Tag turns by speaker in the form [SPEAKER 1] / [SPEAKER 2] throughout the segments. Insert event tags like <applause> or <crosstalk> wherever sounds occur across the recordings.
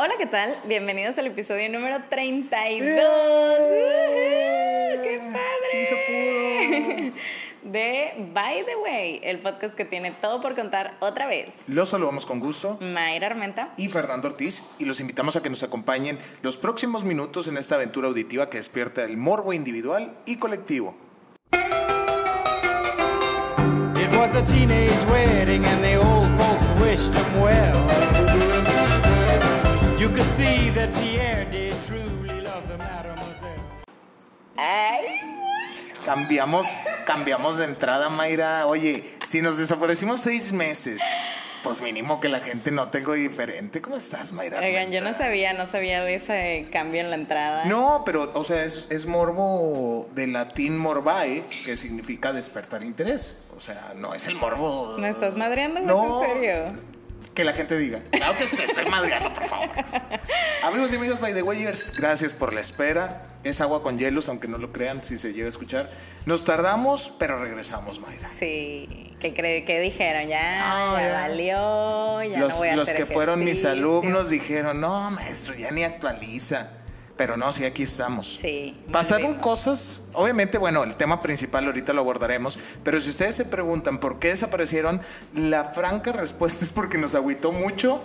[SPEAKER 1] Hola, ¿qué tal? Bienvenidos al episodio número 32. ¡Qué padre!
[SPEAKER 2] Sí se pudo.
[SPEAKER 1] De By the Way, el podcast que tiene todo por contar otra vez.
[SPEAKER 2] Los saludamos con gusto.
[SPEAKER 1] Mayra Armenta.
[SPEAKER 2] Y Fernando Ortiz, y los invitamos a que nos acompañen los próximos minutos en esta aventura auditiva que despierta el morbo individual y colectivo.
[SPEAKER 3] It was a teenage wedding and the old folks wished him well. You could see that Pierre did truly love the mademoiselle.
[SPEAKER 1] Ay,
[SPEAKER 2] Cambiamos, cambiamos de entrada, Mayra. Oye, si nos desaparecimos seis meses, pues mínimo que la gente note algo diferente. ¿Cómo estás, Mayra?
[SPEAKER 1] oigan, yo no sabía, no sabía de ese cambio en la entrada.
[SPEAKER 2] No, pero, o sea, es, es morbo de latín morbae, que significa despertar interés. O sea, no es el morbo.
[SPEAKER 1] ¿Me estás madreando?
[SPEAKER 2] No.
[SPEAKER 1] ¿En serio?
[SPEAKER 2] Que la gente diga. Claro que te estoy madreando, por favor. Amigos y amigos, by the wayers, gracias por la espera. Es agua con hielos, aunque no lo crean si se llega a escuchar. Nos tardamos, pero regresamos, Mayra.
[SPEAKER 1] Sí, ¿qué, cre ¿qué dijeron? Ya,
[SPEAKER 2] Ah,
[SPEAKER 1] ya,
[SPEAKER 2] ya.
[SPEAKER 1] valió, ya
[SPEAKER 2] los
[SPEAKER 1] no voy a
[SPEAKER 2] los
[SPEAKER 1] hacer
[SPEAKER 2] que fueron mis alumnos dijeron, no, maestro, ya ni actualiza. Pero no, sí, aquí estamos.
[SPEAKER 1] Sí,
[SPEAKER 2] Pasaron cosas, obviamente, bueno, el tema principal ahorita lo abordaremos, pero si ustedes se preguntan por qué desaparecieron, la franca respuesta es porque nos agüitó mucho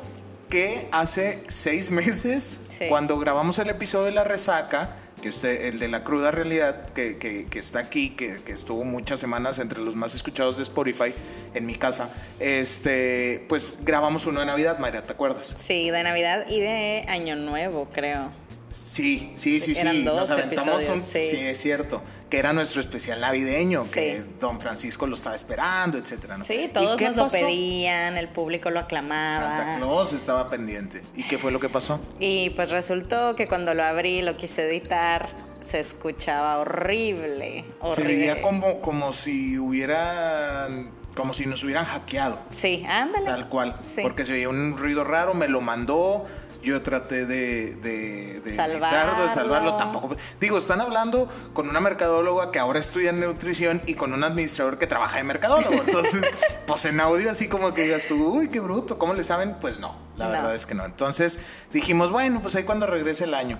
[SPEAKER 2] que hace seis meses,
[SPEAKER 1] Sí.
[SPEAKER 2] cuando grabamos el episodio de La Resaca, que usted, el de la cruda realidad, que, que- que está aquí, que, que estuvo muchas semanas entre los más escuchados de Spotify en mi casa, este, pues grabamos uno de Navidad, Mayra, ¿te acuerdas?
[SPEAKER 1] Sí, de Navidad y de Año Nuevo, creo.
[SPEAKER 2] Sí, sí, sí,
[SPEAKER 1] Eran
[SPEAKER 2] sí. Nos aventamos un.
[SPEAKER 1] sí.
[SPEAKER 2] Sí. es cierto. Que era nuestro especial navideño, que
[SPEAKER 1] Sí.
[SPEAKER 2] don Francisco lo estaba esperando, etcétera. ¿no?
[SPEAKER 1] Sí,
[SPEAKER 2] ¿Y
[SPEAKER 1] todos nos lo
[SPEAKER 2] pasó?
[SPEAKER 1] pedían, el público lo aclamaba.
[SPEAKER 2] Santa Claus estaba pendiente. ¿Y qué fue lo que pasó?
[SPEAKER 1] Y pues resultó que cuando lo abrí, lo quise editar, se escuchaba horrible. horrible.
[SPEAKER 2] Se veía como, como si hubieran. Como si nos hubieran hackeado.
[SPEAKER 1] Sí, ándale.
[SPEAKER 2] Tal cual.
[SPEAKER 1] Sí.
[SPEAKER 2] Porque se veía un ruido raro, me lo mandó. Yo traté de, de, de
[SPEAKER 1] Salvarlo.
[SPEAKER 2] de salvarlo. Tampoco. Digo, están hablando con una mercadóloga que ahora estudia nutrición y con un administrador que trabaja de mercadólogo. Entonces, <laughs> pues en audio, así como que digas tú, uy, qué bruto. ¿Cómo le saben? Pues no, la
[SPEAKER 1] No.
[SPEAKER 2] verdad es que no. Entonces dijimos, bueno, pues ahí cuando regrese el año.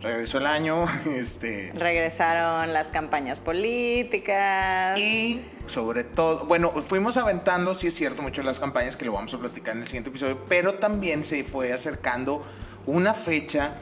[SPEAKER 2] Regresó el año, <laughs> este.
[SPEAKER 1] Regresaron las campañas políticas.
[SPEAKER 2] Y sobre todo, bueno, fuimos aventando, sí es cierto, mucho las campañas que lo vamos a platicar en el siguiente episodio, pero también se fue acercando una fecha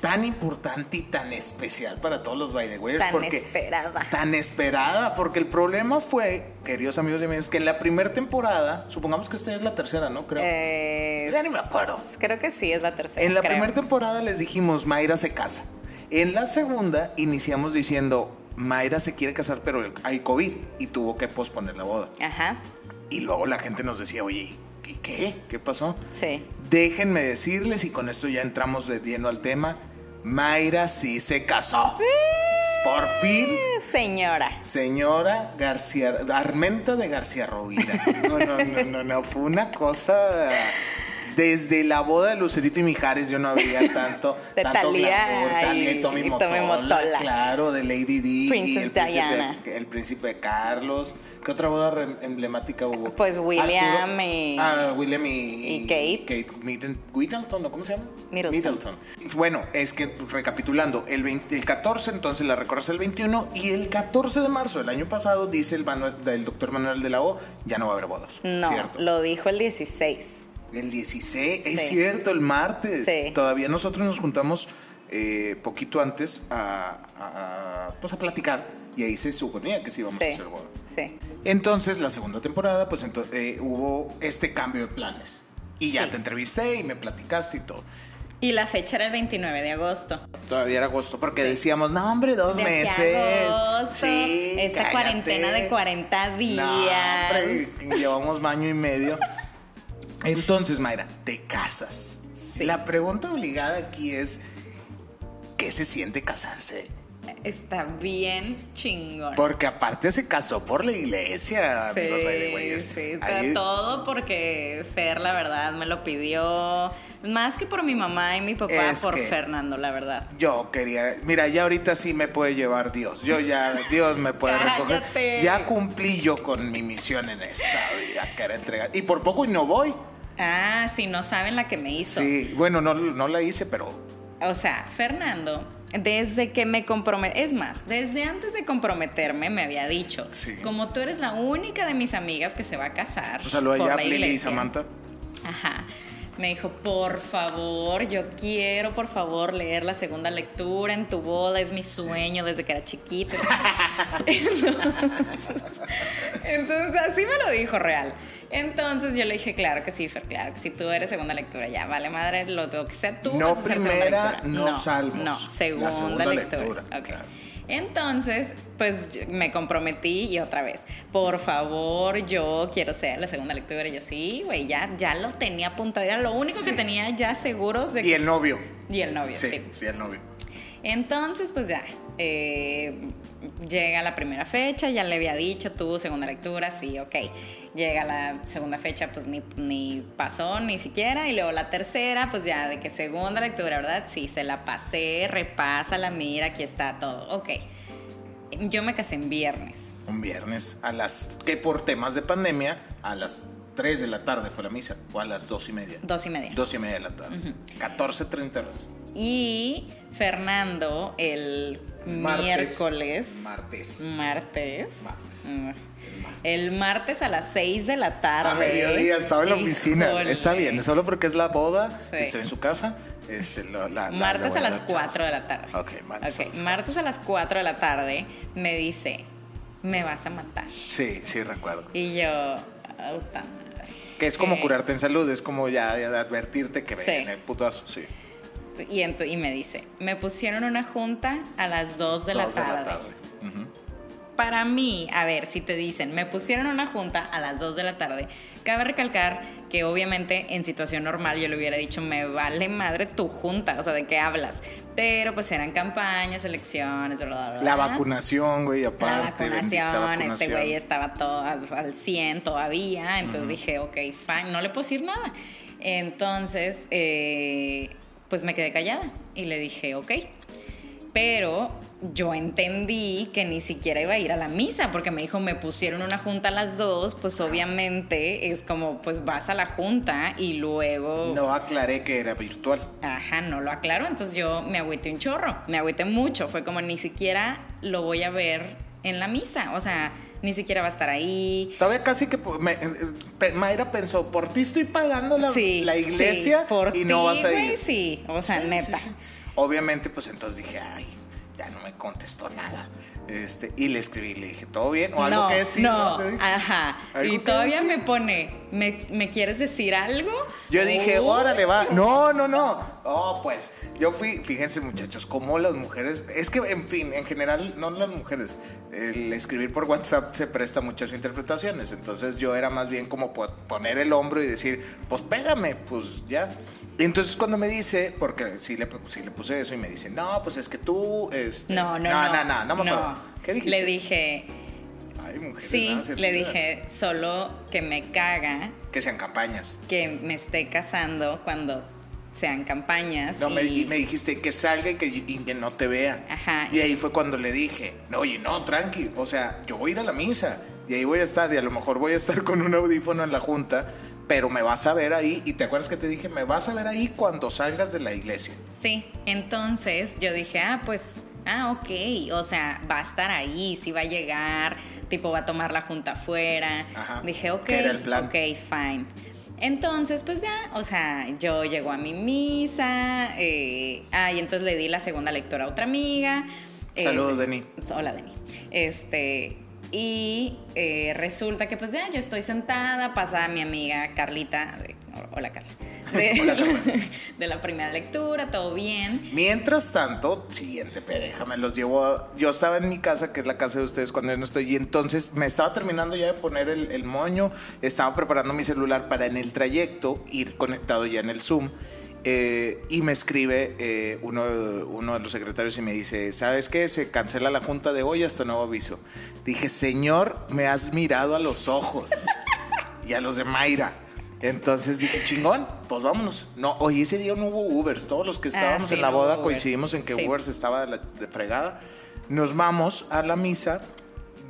[SPEAKER 2] tan importante y tan especial para todos los by the wayers,
[SPEAKER 1] Tan
[SPEAKER 2] porque
[SPEAKER 1] esperada.
[SPEAKER 2] tan esperada, porque el problema fue, queridos amigos y amigas, que en la primera temporada, supongamos que esta es la tercera, ¿no? Creo.
[SPEAKER 1] Eh,
[SPEAKER 2] ya ni me acuerdo.
[SPEAKER 1] Creo que sí, es la tercera.
[SPEAKER 2] En la primera temporada les dijimos, Mayra se casa. En la segunda iniciamos diciendo, Mayra se quiere casar, pero hay COVID y tuvo que posponer la boda.
[SPEAKER 1] Ajá,
[SPEAKER 2] Y luego la gente nos decía, oye. ¿Qué, ¿Qué pasó?
[SPEAKER 1] sí.
[SPEAKER 2] Déjenme decirles, y con esto ya entramos de lleno al tema, Mayra sí se casó. Por fin,
[SPEAKER 1] Señora.
[SPEAKER 2] señora García, Armenta de García Rovira. No, no, no, no, no, fue una cosa... Desde la boda de Lucerito y Mijares yo no había <laughs> tanto,
[SPEAKER 1] De
[SPEAKER 2] tanto
[SPEAKER 1] Thalía
[SPEAKER 2] glamour, y Tommy
[SPEAKER 1] y Tommy
[SPEAKER 2] Motola, claro, de Lady Di,
[SPEAKER 1] Princess
[SPEAKER 2] el príncipe, el príncipe Carlos. ¿Qué otra boda re- emblemática hubo?
[SPEAKER 1] Pues William
[SPEAKER 2] Arturo-
[SPEAKER 1] y-
[SPEAKER 2] Ah, William y,
[SPEAKER 1] y Kate.
[SPEAKER 2] Kate Middleton, Middleton, ¿no? ¿cómo se llama?
[SPEAKER 1] Middleton.
[SPEAKER 2] Bueno, es que recapitulando, el, 20 el 14 entonces la recorres el 21 y el 14 de marzo del año pasado dice el, Manuel, el doctor Manuel de la O, ya no va a haber bodas.
[SPEAKER 1] No,
[SPEAKER 2] ¿Cierto?
[SPEAKER 1] lo dijo el 16.
[SPEAKER 2] El 16, es
[SPEAKER 1] Sí.
[SPEAKER 2] cierto, el martes.
[SPEAKER 1] Sí.
[SPEAKER 2] Todavía nosotros nos juntamos eh, poquito antes a, a- a, pues a platicar y ahí se suponía que sí íbamos
[SPEAKER 1] Sí.
[SPEAKER 2] a hacer boda.
[SPEAKER 1] Sí.
[SPEAKER 2] Entonces, la segunda temporada, pues eh, hubo este cambio de planes. Y ya te entrevisté y me platicaste y todo.
[SPEAKER 1] Y la fecha era el 29 de agosto.
[SPEAKER 2] Todavía era agosto, porque
[SPEAKER 1] Sí.
[SPEAKER 2] decíamos, no, hombre, dos
[SPEAKER 1] De
[SPEAKER 2] meses.
[SPEAKER 1] agosto,
[SPEAKER 2] Sí,
[SPEAKER 1] esta
[SPEAKER 2] cállate.
[SPEAKER 1] cuarentena de 40 días.
[SPEAKER 2] No, hombre, llevamos año y medio. Entonces, Mayra, te casas.
[SPEAKER 1] Sí.
[SPEAKER 2] La pregunta obligada aquí es, ¿qué se siente casarse?
[SPEAKER 1] Está bien chingón.
[SPEAKER 2] Porque aparte se casó por la iglesia, amigos by
[SPEAKER 1] sí, está
[SPEAKER 2] Ahí-
[SPEAKER 1] todo porque Fer, la verdad, me lo pidió. Más que por mi mamá y mi papá,
[SPEAKER 2] Es
[SPEAKER 1] por Fernando, la verdad.
[SPEAKER 2] Yo quería, mira, ya ahorita sí me puede llevar Dios. Yo ya, Dios me puede <laughs> recoger. Ya cumplí yo con mi misión en esta vida, que era entregar. Y por poco y no voy.
[SPEAKER 1] Ah, sí, no saben la que me hizo.
[SPEAKER 2] Sí, bueno, no, no la hice, pero
[SPEAKER 1] O sea, Fernando, desde que me comprometí, es más, desde antes de comprometerme me había dicho,
[SPEAKER 2] Sí.
[SPEAKER 1] como tú eres la única de mis amigas que se va a casar.
[SPEAKER 2] un saludo allá Lili y
[SPEAKER 1] iglesia".
[SPEAKER 2] Samantha.
[SPEAKER 1] Ajá. Me dijo, por favor, yo quiero, por favor, leer la segunda lectura en tu boda. Es mi sueño desde que era chiquita. <laughs> <laughs> entonces, entonces, así me lo dijo real. Entonces yo le dije, claro que sí, Fer, claro que sí, tú eres segunda lectura, ya, vale madre, lo, que sea tú.
[SPEAKER 2] No
[SPEAKER 1] vas a ser segunda
[SPEAKER 2] primera,
[SPEAKER 1] lectura.
[SPEAKER 2] no salmos,
[SPEAKER 1] No,
[SPEAKER 2] la
[SPEAKER 1] segunda,
[SPEAKER 2] segunda
[SPEAKER 1] lectura.
[SPEAKER 2] lectura, claro.
[SPEAKER 1] Entonces, pues me comprometí y otra vez, por favor, yo quiero ser la segunda lectura. Y yo, sí, güey, ya, ya lo tenía apuntado. Era lo único que tenía ya seguro de
[SPEAKER 2] Y
[SPEAKER 1] que.
[SPEAKER 2] el novio.
[SPEAKER 1] Y el novio, sí.
[SPEAKER 2] Sí, sí, el novio.
[SPEAKER 1] Entonces, pues ya, eh, llega la primera fecha, ya le había dicho tú, segunda lectura, sí, ok. Llega la segunda fecha, pues ni, ni pasó ni siquiera. Y luego la tercera, pues ya de que segunda lectura, ¿verdad? Sí, se la pasé, repasa la mira, aquí está todo, ok. Yo me casé en viernes.
[SPEAKER 2] Un viernes a las que por temas de pandemia a las 3 de la tarde fue la misa o a las 2 y media.
[SPEAKER 1] Dos y media.
[SPEAKER 2] 2 y media de la tarde. 14.30 horas.
[SPEAKER 1] Y Fernando el
[SPEAKER 2] Martes.
[SPEAKER 1] miércoles.
[SPEAKER 2] Martes.
[SPEAKER 1] Martes.
[SPEAKER 2] Martes.
[SPEAKER 1] Mm. El martes a las 6 de la tarde.
[SPEAKER 2] A mediodía estaba en la oficina.
[SPEAKER 1] Híjole.
[SPEAKER 2] Está bien, solo porque es la boda.
[SPEAKER 1] Sí.
[SPEAKER 2] Estoy en su casa. Este, lo- la-
[SPEAKER 1] Martes a las
[SPEAKER 2] dar chance.
[SPEAKER 1] 4 de la tarde.
[SPEAKER 2] Ok, martes a las
[SPEAKER 1] martes a las 4 de la tarde me dice, me vas a matar.
[SPEAKER 2] Sí, sí, recuerdo.
[SPEAKER 1] Y yo, puta madre.
[SPEAKER 2] Que es como
[SPEAKER 1] Eh,
[SPEAKER 2] curarte en salud, es como ya, advertirte que
[SPEAKER 1] Sí.
[SPEAKER 2] viene el putazo. Sí.
[SPEAKER 1] Y, me dice, me pusieron una junta a las 2 de, la, tarde.
[SPEAKER 2] Ujú.
[SPEAKER 1] Para mí, a ver, si te dicen, me pusieron una junta a las 2 de la tarde, cabe recalcar que obviamente en situación normal yo le hubiera dicho, me vale madre tu junta, o sea, ¿de qué hablas? Pero pues eran campañas, elecciones, bla, bla, bla.
[SPEAKER 2] La vacunación, güey,
[SPEAKER 1] La
[SPEAKER 2] aparte.
[SPEAKER 1] vacunación,
[SPEAKER 2] vacunación.
[SPEAKER 1] este güey estaba todo al, al 100 todavía, entonces dije, ok, fine, no le puedo decir nada. Entonces, eh, pues me quedé callada y le dije, ok. Pero yo entendí que ni siquiera iba a ir a la misa, porque me dijo, me pusieron una junta a las dos, pues obviamente es como, pues vas a la junta y luego...
[SPEAKER 2] No aclaré que era virtual.
[SPEAKER 1] Ajá, no lo aclaro, entonces yo me agüité un chorro, me agüité mucho, fue como ni siquiera lo voy a ver en la misa, o sea, ni siquiera va a estar ahí.
[SPEAKER 2] Todavía casi que me- Mayra pensó, por ti estoy pagando la,
[SPEAKER 1] Sí,
[SPEAKER 2] la iglesia
[SPEAKER 1] sí, por
[SPEAKER 2] y no
[SPEAKER 1] ti,
[SPEAKER 2] vas a ir.
[SPEAKER 1] sí, o sea,
[SPEAKER 2] Sí,
[SPEAKER 1] neta.
[SPEAKER 2] Obviamente, pues entonces dije, ay, ya no me contestó nada. Este, y le escribí, le dije, ¿todo bien? O algo
[SPEAKER 1] no,
[SPEAKER 2] que decir.
[SPEAKER 1] no, ajá.
[SPEAKER 2] ¿Algo
[SPEAKER 1] Y todavía me pone, ¿me, me quieres decir algo?
[SPEAKER 2] Yo dije,
[SPEAKER 1] Oh.
[SPEAKER 2] órale, va. No, no, no. Oh, pues, yo fui, fíjense muchachos, como las mujeres, es que, en fin, en general, no las mujeres, el escribir por WhatsApp se presta a muchas interpretaciones. Entonces yo era más bien como po- poner el hombro y decir, pues pégame, pues ya. Entonces cuando me dice, porque sí le, sí le puse eso y me dice, no, pues es que tú, este...
[SPEAKER 1] No, no,
[SPEAKER 2] no,
[SPEAKER 1] no.
[SPEAKER 2] no, no, no me acuerdo. ¿Qué dijiste?
[SPEAKER 1] Le dije,
[SPEAKER 2] Ay, mujeres,
[SPEAKER 1] sí, le dije, solo que me caga
[SPEAKER 2] Que sean campañas.
[SPEAKER 1] que me esté casando cuando sean campañas.
[SPEAKER 2] No, me,
[SPEAKER 1] y-
[SPEAKER 2] y me dijiste que salga y que, y que no te vea.
[SPEAKER 1] Ajá.
[SPEAKER 2] Y ahí fue cuando le dije, no, oye, no, tranqui, o sea, yo voy a ir a la misa y ahí voy a estar y a lo mejor voy a estar con un audífono en la junta, pero me vas a ver ahí y te acuerdas que te dije, me vas a ver ahí cuando salgas de la iglesia.
[SPEAKER 1] Sí, entonces yo dije, ah, pues, ah, ok, o sea, va a estar ahí, sí va a llegar, tipo va a tomar la junta afuera.
[SPEAKER 2] Ajá,
[SPEAKER 1] Dije, ok,
[SPEAKER 2] era el plan.
[SPEAKER 1] ok, fine. Entonces, pues ya, o sea, yo llego a mi misa, eh, ah, y entonces le di la segunda lectura a otra amiga. eh,
[SPEAKER 2] Saludos, Deni.
[SPEAKER 1] Hola, Deni. Este, y eh, resulta que pues ya yo estoy sentada, pasa mi amiga Carlita, de- hola Carla, de, <laughs>
[SPEAKER 2] Hola, Carla. <laughs>
[SPEAKER 1] de la primera lectura, todo bien.
[SPEAKER 2] Mientras tanto, siguiente, pe, déjame, los llevo. a- yo estaba en mi casa, que es la casa de ustedes cuando yo no estoy, y entonces me estaba terminando ya de poner el, el moño, estaba preparando mi celular para en el trayecto ir conectado ya en el Zoom. Eh, y me escribe eh, uno, uno de los secretarios y me dice, ¿sabes qué? Se cancela la junta de hoy hasta nuevo aviso. Dije, Señor, me has mirado a los ojos <laughs> y a los de Mayra. Entonces dije, chingón, pues vámonos. No, hoy ese día no hubo Ubers. Todos los que estábamos
[SPEAKER 1] Ah, sí,
[SPEAKER 2] en la boda
[SPEAKER 1] Uber.
[SPEAKER 2] coincidimos en que
[SPEAKER 1] Sí.
[SPEAKER 2] Ubers estaba de, la- de fregada. Nos vamos a la misa.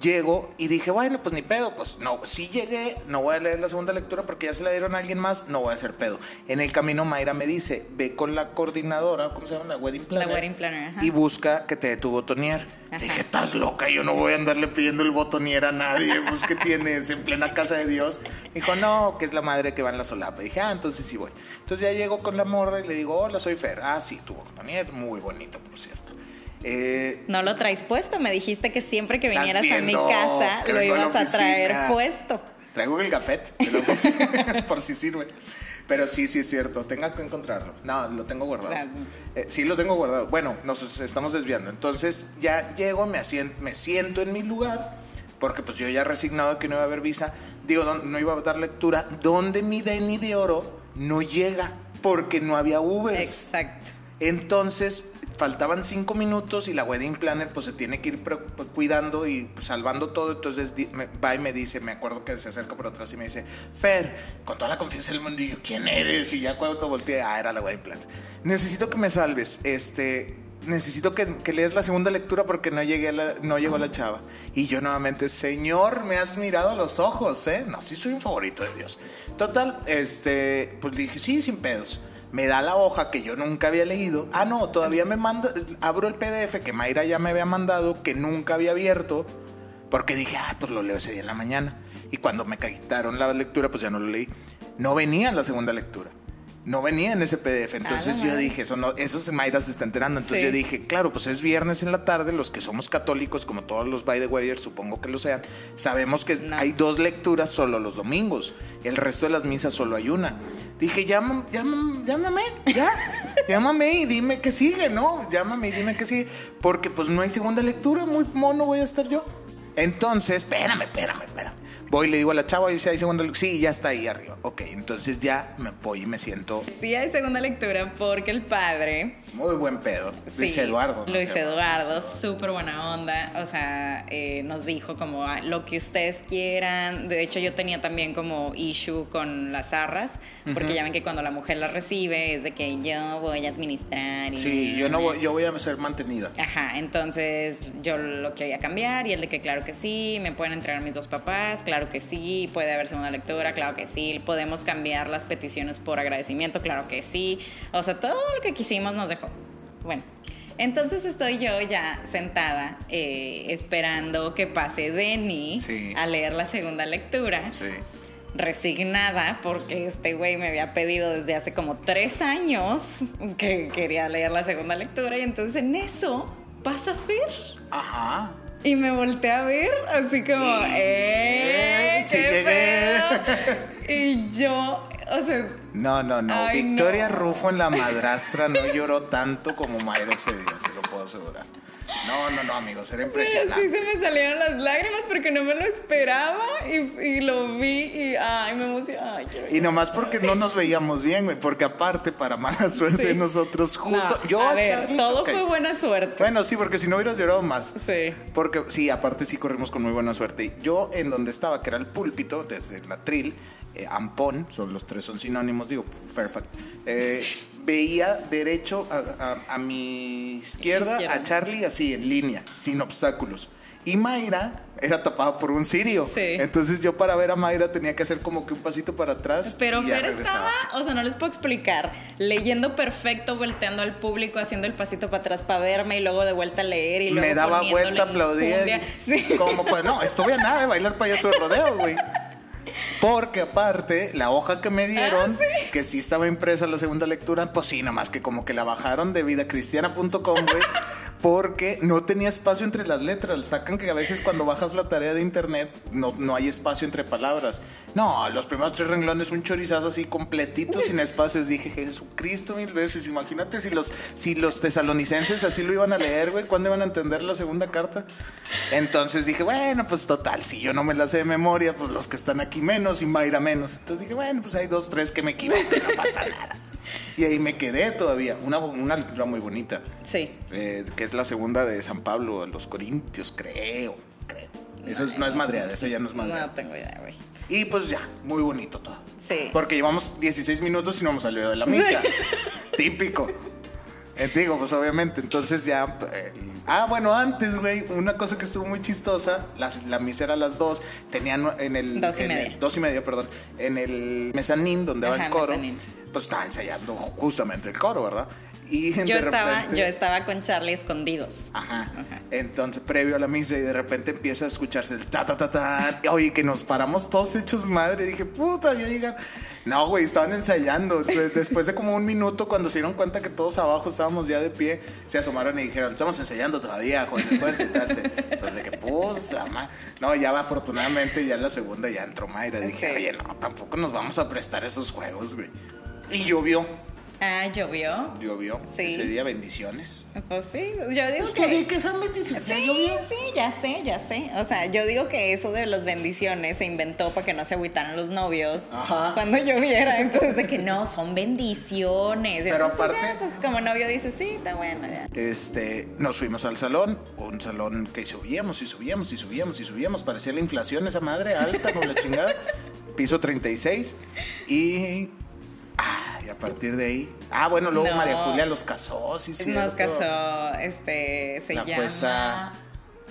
[SPEAKER 2] Llego y dije, bueno, pues ni pedo, pues no, si llegué, no voy a leer la segunda lectura porque ya se la dieron a alguien más, no voy a hacer pedo. En el camino Mayra me dice, ve con la coordinadora, ¿cómo se llama? La wedding planner.
[SPEAKER 1] La wedding planner, ajá.
[SPEAKER 2] Y busca que te dé tu botonier. Le. Dije, estás loca, yo no voy a andarle pidiendo el botonier a nadie, pues que tienes en plena casa de Dios. Dijo, no, que es la madre que va en la solapa. Dije, ah, entonces sí voy. Entonces ya llego con la morra y le digo, hola, soy Fer. Ah, sí, tu botonier, muy bonito, por cierto. Eh,
[SPEAKER 1] No lo traes puesto, me dijiste que siempre que vinieras a mi casa lo
[SPEAKER 2] a
[SPEAKER 1] ibas a traer puesto.
[SPEAKER 2] Traigo el gafet <laughs> por si sirve. Pero sí, sí es cierto. Tenga que encontrarlo. No, lo tengo guardado.
[SPEAKER 1] Claro.
[SPEAKER 2] Eh, sí, lo tengo guardado. Bueno, nos estamos desviando. Entonces ya llego, me, asien- me siento en mi lugar, porque pues yo ya resignado que no iba a haber visa. Digo, no, no iba a dar lectura. Donde mi Denny de oro no llega, porque no había Ubers.
[SPEAKER 1] Exacto.
[SPEAKER 2] Entonces, faltaban cinco minutos y la wedding planner pues se tiene que ir pre- cuidando y pues, salvando todo. Entonces me- va y me dice, me acuerdo que se acerca por atrás y me dice, Fer, con toda la confianza del mundo, y yo, ¿quién eres? Y ya cuando volteé, ah, era la wedding planner. Necesito que me salves, este... Necesito que, que leas la segunda lectura porque no llegué a la, no llegó la chava. Y yo nuevamente, Señor, me has mirado a los ojos, ¿eh? No, sí soy un favorito de Dios. Total, este, pues dije, sí, sin pedos me da la hoja que yo nunca había leído. Ah, no, todavía me manda, abro el PDF que Mayra ya me había mandado, que nunca había abierto, porque dije, ah, pues lo leo ese día en la mañana. Y cuando me quitaron la lectura, pues ya no lo leí. No venía en la segunda lectura. No venía en ese PDF. Entonces yo
[SPEAKER 1] madre.
[SPEAKER 2] dije, eso, no, eso se Mayra se está enterando. Entonces
[SPEAKER 1] Sí.
[SPEAKER 2] yo dije, claro, pues es viernes en la tarde, los que somos católicos, como todos los by the Warriors, supongo que lo sean, sabemos que
[SPEAKER 1] No.
[SPEAKER 2] hay dos lecturas solo los domingos. El resto de las misas solo hay una. Dije, llámame, llámame, llámame, ya. <laughs> llámame y dime qué sigue, ¿no? Llámame y dime qué sigue. Porque pues no hay segunda lectura, muy mono voy a estar yo. Entonces, espérame, espérame, espérame. Voy y le digo a la chava, dice, ¿hay segunda lectura? Sí, ya está ahí arriba. Ok, entonces ya me voy y me siento
[SPEAKER 1] Sí hay segunda lectura porque el padre
[SPEAKER 2] muy buen pedo. Luis
[SPEAKER 1] Sí,
[SPEAKER 2] Eduardo. ¿no?
[SPEAKER 1] Luis Eduardo,
[SPEAKER 2] Luis
[SPEAKER 1] súper buena onda. O sea, eh, nos dijo como "Ah, lo que ustedes quieran. De hecho, yo tenía también como issue con las arras, porque ya ven que cuando la mujer la recibe es de que yo voy a administrar. Y
[SPEAKER 2] Sí, yo no voy, yo voy a ser mantenida.
[SPEAKER 1] Ajá, entonces yo lo quería cambiar y el de que claro que sí, me pueden entregar mis dos papás, claro que sí, puede haber segunda lectura, claro que sí, podemos cambiar las peticiones por agradecimiento, claro que sí, o sea, todo lo que quisimos nos dejó. Bueno, entonces estoy yo ya sentada eh, esperando que pase Denny
[SPEAKER 2] Sí.
[SPEAKER 1] a leer la segunda lectura
[SPEAKER 2] Sí.
[SPEAKER 1] resignada porque este güey me había pedido desde hace como tres años que quería leer la segunda lectura y entonces en eso pasa Fer
[SPEAKER 2] Ajá.
[SPEAKER 1] Y me volteé a ver así como ¡eh!
[SPEAKER 2] Sí
[SPEAKER 1] qué
[SPEAKER 2] llegué.
[SPEAKER 1] pedo! Y yo, o sea,
[SPEAKER 2] No, no, no.
[SPEAKER 1] Ay,
[SPEAKER 2] Victoria
[SPEAKER 1] no.
[SPEAKER 2] Rufo en La Madrastra no lloró tanto como Mayra ese día, te lo puedo asegurar. No, no, no, amigos, era
[SPEAKER 1] pero sí
[SPEAKER 2] impresionante.
[SPEAKER 1] se me salieron las lágrimas porque no me lo esperaba y, y lo vi y ay, me emocionó. Ay,
[SPEAKER 2] Y nomás porque no nos veíamos bien, güey, porque aparte, para mala suerte
[SPEAKER 1] Sí.
[SPEAKER 2] nosotros, justo
[SPEAKER 1] No,
[SPEAKER 2] yo,
[SPEAKER 1] a ver,
[SPEAKER 2] Charlie,
[SPEAKER 1] todo fue buena suerte.
[SPEAKER 2] Bueno, sí, porque si no hubieras llorado más.
[SPEAKER 1] Sí.
[SPEAKER 2] Porque sí, aparte sí corrimos con muy buena suerte. Yo en donde estaba, que era el púlpito, desde la tril, eh, Ampón, son los tres son sinónimos, digo, Fairfax, eh, veía derecho a, a- a mi izquierda,
[SPEAKER 1] Izquierda.
[SPEAKER 2] a Charlie así, en línea, sin obstáculos. Y Mayra era tapada por un sirio.
[SPEAKER 1] Sí.
[SPEAKER 2] Entonces yo para ver a Mayra tenía que hacer como que un pasito para atrás.
[SPEAKER 1] Pero
[SPEAKER 2] y ya
[SPEAKER 1] Fer
[SPEAKER 2] regresaba.
[SPEAKER 1] estaba, o sea, no les puedo explicar, leyendo perfecto, volteando al público, haciendo el pasito para atrás para verme y luego de vuelta a leer y luego
[SPEAKER 2] me daba vuelta, aplaudía. y-
[SPEAKER 1] Sí.
[SPEAKER 2] Como pues no, estuve a nada de bailar payaso de rodeo, güey. Porque aparte, la hoja que me dieron,
[SPEAKER 1] Ah,
[SPEAKER 2] que sí estaba impresa la segunda lectura, pues sí, nomás que como que la bajaron de vidacristiana.com, güey, <laughs> porque no tenía espacio entre las letras. Sacan que a veces cuando bajas la tarea de internet no, no hay espacio entre palabras. No, los primeros tres renglones, un chorizazo así completito, sin espacios. Dije, Jesucristo mil veces. Imagínate si los, si los tesalonicenses así lo iban a leer, güey, ¿cuándo iban a entender la segunda carta? Entonces dije, bueno, pues total, si yo no me la sé de memoria, pues los que están aquí menos y Mayra menos. Entonces dije, bueno, pues hay dos, tres que me equivoqué, no pasa nada. Y ahí me quedé todavía. Una, una lectura muy bonita,
[SPEAKER 1] Sí.
[SPEAKER 2] eh, que es la segunda de San Pablo los Corintios, creo, creo. Eso es- no es madreada, eso ya no es madreada.
[SPEAKER 1] No tengo idea, güey.
[SPEAKER 2] Y pues ya, muy bonito todo.
[SPEAKER 1] Sí.
[SPEAKER 2] Porque llevamos 16 minutos y no hemos salido de la misa. Típico. Eh, digo, pues obviamente, entonces ya... eh, ah, bueno, antes, güey, una cosa que estuvo muy chistosa, las, la misa era a las dos, tenían en el...
[SPEAKER 1] Dos y
[SPEAKER 2] en el-
[SPEAKER 1] media.
[SPEAKER 2] dos y media, perdón. En el mezanín donde va el coro,
[SPEAKER 1] mezanín.
[SPEAKER 2] pues estaba ensayando justamente el coro, ¿verdad? Y <laughs>
[SPEAKER 1] Yo
[SPEAKER 2] de
[SPEAKER 1] estaba,
[SPEAKER 2] repente-
[SPEAKER 1] yo estaba con Charlie escondidos.
[SPEAKER 2] Ajá. Entonces, previo a la misa, y de repente empieza a escucharse el ta ta ta ta. Oye, que nos paramos todos hechos madre. Dije, puta, ya llegan. No, güey, estaban ensayando. <laughs> Después de como un minuto, cuando se dieron cuenta que todos abajo estábamos ya de pie, se asomaron y dijeron, estamos ensayando todavía, joder, pueden sentarse. Entonces, de que, puta. No, ya va, afortunadamente, ya en la segunda ya entró Mayra. Dije,
[SPEAKER 1] Sí.
[SPEAKER 2] oye, no, tampoco nos vamos a prestar esos juegos, güey. Y llovió,
[SPEAKER 1] Ah, llovió.
[SPEAKER 2] llovió.
[SPEAKER 1] Sí.
[SPEAKER 2] Ese día, bendiciones.
[SPEAKER 1] Pues sí, yo digo
[SPEAKER 2] Pues
[SPEAKER 1] que...
[SPEAKER 2] que son bendiciones.
[SPEAKER 1] Sí,
[SPEAKER 2] llovió.
[SPEAKER 1] sí, ya sé, ya sé. O sea, yo digo que eso de las bendiciones se inventó para que no se agüitaran los novios
[SPEAKER 2] Ajá.
[SPEAKER 1] cuando lloviera. Entonces, de que no, son bendiciones.
[SPEAKER 2] Pero
[SPEAKER 1] pues, pues, ya,
[SPEAKER 2] aparte-
[SPEAKER 1] pues como novio dice, sí, está bueno, ya.
[SPEAKER 2] Este, nos fuimos al salón, un salón que subíamos y subíamos y subíamos y subíamos, parecía la inflación esa madre alta con la chingada. Piso 36 y ah, y a partir de ahí, ah, bueno, luego
[SPEAKER 1] No.
[SPEAKER 2] María Julia los casó, sí, sí.
[SPEAKER 1] Nos casó, este, se
[SPEAKER 2] la
[SPEAKER 1] llama
[SPEAKER 2] jueza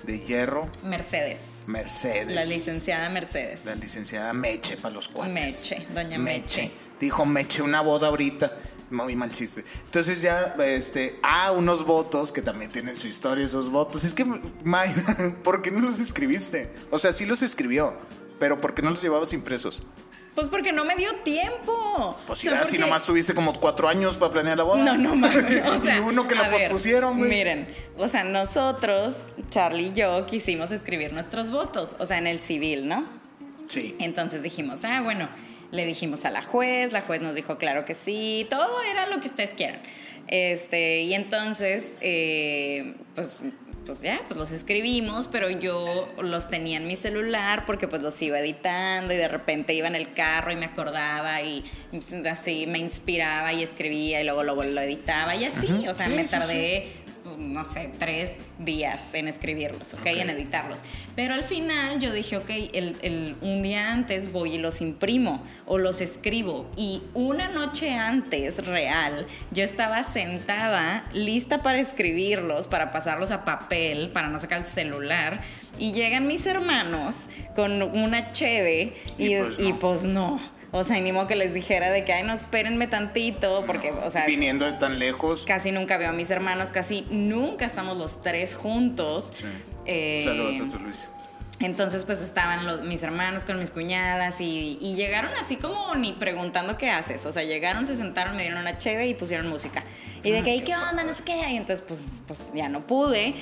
[SPEAKER 2] de hierro,
[SPEAKER 1] Mercedes.
[SPEAKER 2] Mercedes.
[SPEAKER 1] La licenciada Mercedes.
[SPEAKER 2] La licenciada Meche para los cuates.
[SPEAKER 1] Meche, doña Meche.
[SPEAKER 2] Dijo Meche una boda ahorita. Muy mal chiste. Entonces ya, este, ah, unos votos que también tienen su historia, esos votos. Es que, Mayra, <laughs> ¿por qué no los escribiste? O sea, sí los escribió, pero ¿por qué no los llevabas impresos?
[SPEAKER 1] Pues porque no me dio tiempo.
[SPEAKER 2] Pues
[SPEAKER 1] O
[SPEAKER 2] si
[SPEAKER 1] sea, porque-
[SPEAKER 2] nomás tuviste como cuatro años para planear la boda.
[SPEAKER 1] No, no mames. <laughs> O sea,
[SPEAKER 2] y uno que lo pospusieron, güey.
[SPEAKER 1] Miren, o sea, nosotros, Charlie y yo, quisimos escribir nuestros votos, o sea, en el civil, ¿no?
[SPEAKER 2] Sí.
[SPEAKER 1] Entonces dijimos, ah, bueno, le dijimos a la juez, la juez nos dijo, claro que sí, todo era lo que ustedes quieran. Este, y entonces, eh, pues, pues ya, pues los escribimos, pero yo los tenía en mi celular porque pues los iba editando y de repente iba en el carro y me acordaba y así me inspiraba y escribía y luego lo, lo editaba y así, o sea,
[SPEAKER 2] sí,
[SPEAKER 1] me
[SPEAKER 2] sí,
[SPEAKER 1] tardé no sé, tres días en escribirlos, ¿ok? En editarlos. Pero al final yo dije, ok, el, el- un día antes voy y los imprimo o los escribo. Y una noche antes, real, yo estaba sentada, lista para escribirlos, para pasarlos a papel, para no sacar el celular. Y llegan mis hermanos con una cheve y,
[SPEAKER 2] Y pues
[SPEAKER 1] y
[SPEAKER 2] no.
[SPEAKER 1] pues no. O sea, ni modo que les dijera de que, ay, no, espérenme tantito, porque, o sea,
[SPEAKER 2] Viniendo de tan lejos.
[SPEAKER 1] casi nunca veo a mis hermanos, casi nunca estamos los tres juntos.
[SPEAKER 2] Sí.
[SPEAKER 1] Eh,
[SPEAKER 2] Saludos, Tata Luis.
[SPEAKER 1] entonces, pues estaban los- mis hermanos con mis cuñadas y, y llegaron así como ni preguntando qué haces. O sea, llegaron, se sentaron, me dieron una cheve y pusieron música. Y de que, "¿Y ¿qué onda? No sé qué. Y entonces, pues, pues ya no pude.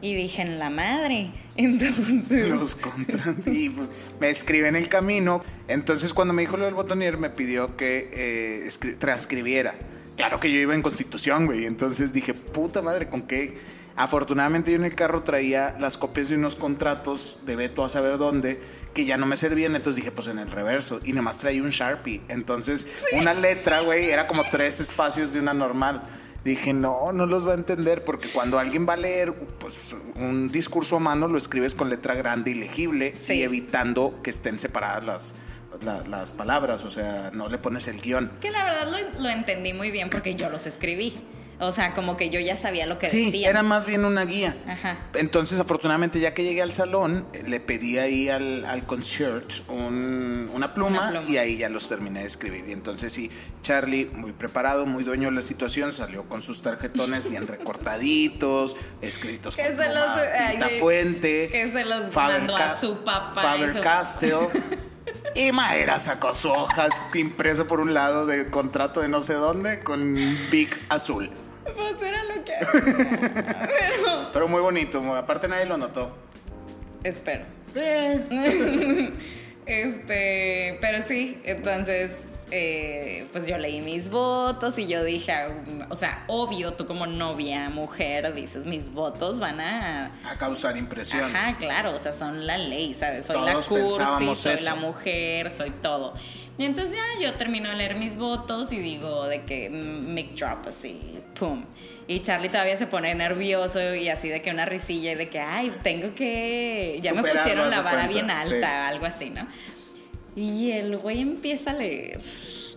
[SPEAKER 1] Y dije, en la madre. <laughs> Entonces,
[SPEAKER 2] Los contra y me escribe en el camino. Entonces, cuando me dijo lo del botonier, me pidió que eh, transcribiera. Claro que yo iba en constitución, güey. Entonces dije, puta madre, ¿con qué? Afortunadamente yo en el carro traía las copias de unos contratos de Beto a saber dónde que ya no me servían. Entonces dije, pues en el reverso. Y nomás traía un Sharpie. Entonces, una letra, güey, era como tres espacios de una normal. Dije, no, no los va a entender porque cuando alguien va a leer pues, un discurso a mano lo escribes con letra grande y legible
[SPEAKER 1] Sí.
[SPEAKER 2] y evitando que estén separadas las, la- las palabras, o sea, no le pones el guion.
[SPEAKER 1] que la verdad lo, lo entendí muy bien porque yo los escribí. O sea, como que yo ya sabía lo que
[SPEAKER 2] Sí,
[SPEAKER 1] decían.
[SPEAKER 2] era más bien una guía.
[SPEAKER 1] Ajá.
[SPEAKER 2] Entonces, afortunadamente, ya que llegué al salón, le pedí ahí al, al concierge un- una, pluma,
[SPEAKER 1] Una pluma.
[SPEAKER 2] y ahí ya los terminé de escribir. Y entonces sí, Charlie, muy preparado, muy dueño de la situación, salió con sus tarjetones bien <laughs> recortaditos, escritos
[SPEAKER 1] Que
[SPEAKER 2] con
[SPEAKER 1] se los-
[SPEAKER 2] tinta fuente.
[SPEAKER 1] que se los mandó a su papá <laughs> y
[SPEAKER 2] Faber
[SPEAKER 1] su-
[SPEAKER 2] Castell. Y Maera sacó su hoja impresa por un lado de contrato de no sé dónde con Big Azul.
[SPEAKER 1] Pues era lo que. Pero, <laughs>
[SPEAKER 2] Pero muy bonito, aparte nadie lo notó.
[SPEAKER 1] espero.
[SPEAKER 2] Sí. <laughs>
[SPEAKER 1] Este, pero sí, entonces, eh, pues yo leí mis votos y yo dije, ah, o sea, obvio, tú como novia, mujer, dices, mis votos van a...
[SPEAKER 2] A causar impresión.
[SPEAKER 1] Ajá, claro, o sea, son la ley, ¿sabes? Soy
[SPEAKER 2] Todos
[SPEAKER 1] la cursi, soy
[SPEAKER 2] eso.
[SPEAKER 1] la mujer, soy todo. Y entonces ya yo termino de leer mis votos y digo de que mm, mic drop así, pum. Y Charlie todavía se pone nervioso y así de que una risilla y de que, ay, tengo que... Ya me pusieron la vara
[SPEAKER 2] cuenta,
[SPEAKER 1] bien
[SPEAKER 2] sí.
[SPEAKER 1] alta, algo así, ¿no? Y el güey empieza a leer.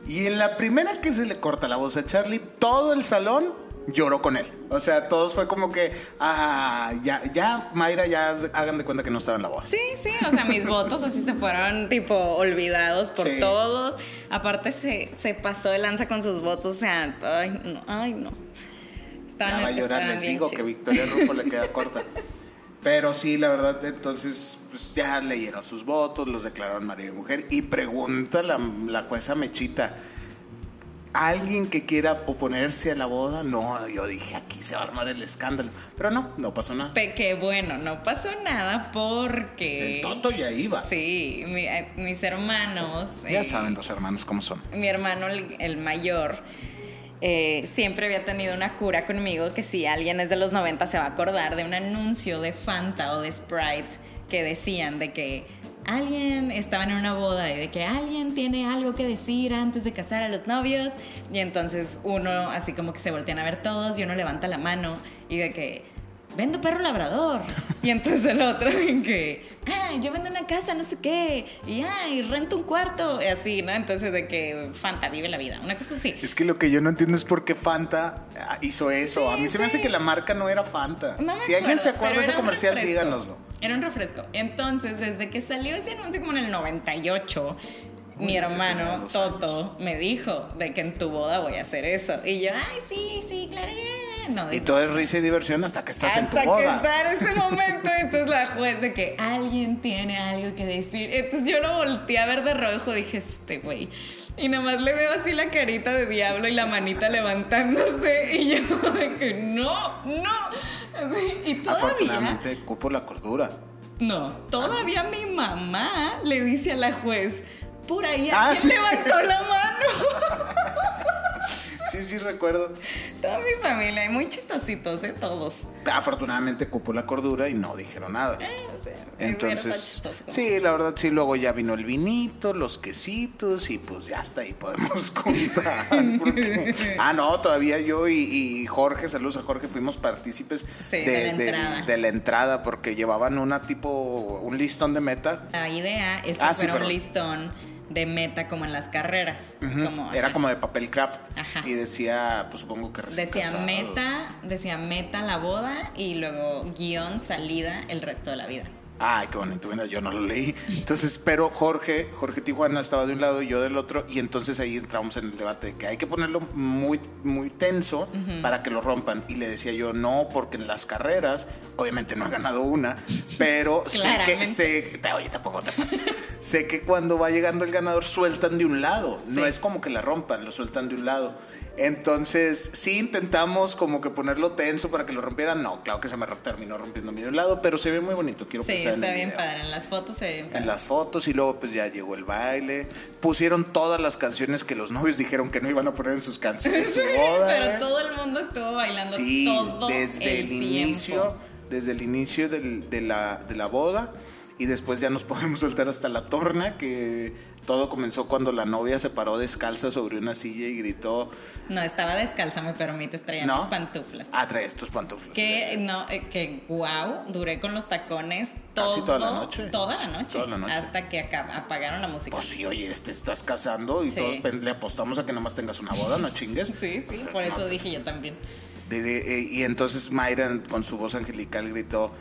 [SPEAKER 2] Y en la primera que se le corta la voz a Charlie, todo el salón lloró con él. O sea, todos fue como que, ah, ya, ya, Mayra, ya hagan de cuenta que no estaba en la boda.
[SPEAKER 1] Sí, sí, o sea, mis votos así se fueron tipo olvidados por
[SPEAKER 2] Sí.
[SPEAKER 1] todos. Aparte se, se pasó de lanza con sus votos, o sea, ay, no, ay, no. Estaban-
[SPEAKER 2] Ya va a llorar, les digo que. Victoria Rufo le queda corta. <laughs> Pero sí, la verdad, entonces pues ya leyeron sus votos, los declararon marido y mujer. Y pregunta la, la jueza Mechita, ¿alguien que quiera oponerse a la boda? No, yo dije, aquí se va a armar el escándalo. Pero no, no pasó nada.
[SPEAKER 1] Que bueno, no pasó nada porque...
[SPEAKER 2] El Toto ya iba.
[SPEAKER 1] Sí, mi- eh, mis hermanos...
[SPEAKER 2] Ya
[SPEAKER 1] eh,
[SPEAKER 2] saben los hermanos cómo son.
[SPEAKER 1] mi hermano, el, el mayor, eh, siempre había tenido una cura conmigo que si alguien es de los 90 se va a acordar de un anuncio de Fanta o de Sprite que decían de que alguien estaba en una boda y de que alguien tiene algo que decir antes de casar a los novios. Y entonces uno así como que se voltean a ver todos y uno levanta la mano y de que vendo perro labrador y entonces el otro <laughs> en que ah yo vendo una casa no sé qué y ay rento un cuarto y así no entonces de que Fanta vive la vida una cosa así
[SPEAKER 2] Es que lo que yo no entiendo es por qué Fanta hizo eso. a mí se me hace que la marca no era Fanta.
[SPEAKER 1] No
[SPEAKER 2] si alguien se acuerda de ese comercial, díganoslo.
[SPEAKER 1] Era un refresco. Entonces, desde que salió ese anuncio como en el 98, mi
[SPEAKER 2] Uy, tenía
[SPEAKER 1] hermano Toto me dijo de que en tu boda voy a hacer eso. Y yo, ay, sí, sí, claro. ya". No,
[SPEAKER 2] Y todo es risa y diversión hasta que estás en tu
[SPEAKER 1] hasta que
[SPEAKER 2] boda.
[SPEAKER 1] está en ese <laughs> momento, entonces la juez de que alguien tiene algo que decir. Entonces yo lo volteé a ver de rojo, dije, este güey. Y nada más le veo así la carita de diablo y la manita levantándose. Y yo <laughs> de que no, no. Así, y todavía.
[SPEAKER 2] Afortunadamente, cupo la cordura.
[SPEAKER 1] No, todavía mi mamá le dice a la juez, por ahí
[SPEAKER 2] Ah,
[SPEAKER 1] alguien
[SPEAKER 2] sí.
[SPEAKER 1] levantó la mano. <laughs>
[SPEAKER 2] Sí, sí, recuerdo.
[SPEAKER 1] Toda mi familia, y muy chistositos, ¿eh? Todos.
[SPEAKER 2] Afortunadamente cupo la cordura y no dijeron nada.
[SPEAKER 1] Eh, o sea, hubiera
[SPEAKER 2] Entonces, sí, la verdad, sí, luego ya vino el vinito, los quesitos y pues ya hasta ahí podemos <laughs> contar. porque- <laughs> ah, no, todavía yo y, y Jorge, saludos a Jorge, fuimos partícipes
[SPEAKER 1] Sí, de la entrada.
[SPEAKER 2] de la entrada porque llevaban una tipo, un listón de meta.
[SPEAKER 1] La idea es que
[SPEAKER 2] Ah, sí,
[SPEAKER 1] un listón de meta como en las carreras. Como,
[SPEAKER 2] Era
[SPEAKER 1] ajá.
[SPEAKER 2] como de papel craft
[SPEAKER 1] Ajá.
[SPEAKER 2] y decía, pues supongo que
[SPEAKER 1] Decía
[SPEAKER 2] casados.
[SPEAKER 1] meta, decía meta la boda y luego guion salida el resto de la vida.
[SPEAKER 2] Ay, qué bonito. Bueno, yo no lo leí. Entonces, pero Jorge, Jorge Tijuana estaba de un lado y yo del otro. Y entonces ahí entramos en el debate de que hay que ponerlo muy, muy tenso para que lo rompan. Y le decía yo, no, porque en las carreras, obviamente no he ganado una, pero sé que, sé, te- oye, tampoco te pases. sé que cuando va llegando el ganador sueltan de un lado. No es como que la rompan, lo sueltan de un lado. Entonces, sí intentamos como que ponerlo tenso para que lo rompieran. No, claro que se me terminó rompiendo un lado, pero se ve muy bonito. Quiero
[SPEAKER 1] Sí,
[SPEAKER 2] pensar en
[SPEAKER 1] está
[SPEAKER 2] el
[SPEAKER 1] bien
[SPEAKER 2] video
[SPEAKER 1] padre. En las fotos se ve bien
[SPEAKER 2] en
[SPEAKER 1] padre.
[SPEAKER 2] las fotos y luego pues ya llegó el baile. Pusieron todas las canciones que los novios dijeron que no iban a poner en sus canciones en <laughs> su boda.
[SPEAKER 1] Pero
[SPEAKER 2] ¿eh?
[SPEAKER 1] todo el mundo estuvo bailando
[SPEAKER 2] Sí,
[SPEAKER 1] todo
[SPEAKER 2] desde el,
[SPEAKER 1] tiempo.
[SPEAKER 2] inicio, desde el inicio del- de, la, de la boda y después ya nos <laughs> podemos saltar hasta la torna que todo comenzó cuando la novia se paró descalza sobre una silla y gritó,
[SPEAKER 1] No, estaba descalza, me permites, traía
[SPEAKER 2] ¿No?
[SPEAKER 1] mis pantuflas.
[SPEAKER 2] ah, trae estos pantuflas.
[SPEAKER 1] Que no, eh, que wow, duré con los tacones todo,
[SPEAKER 2] Casi toda la noche.
[SPEAKER 1] Toda la noche.
[SPEAKER 2] Toda la noche.
[SPEAKER 1] Hasta que acab- apagaron la música.
[SPEAKER 2] Pues sí, oye, te estás casando y
[SPEAKER 1] Sí.
[SPEAKER 2] todos le apostamos a que nomás tengas una boda, no chingues. <laughs>
[SPEAKER 1] Sí, sí, por eso dije yo también.
[SPEAKER 2] Eh, y entonces Mayra con su voz angelical gritó,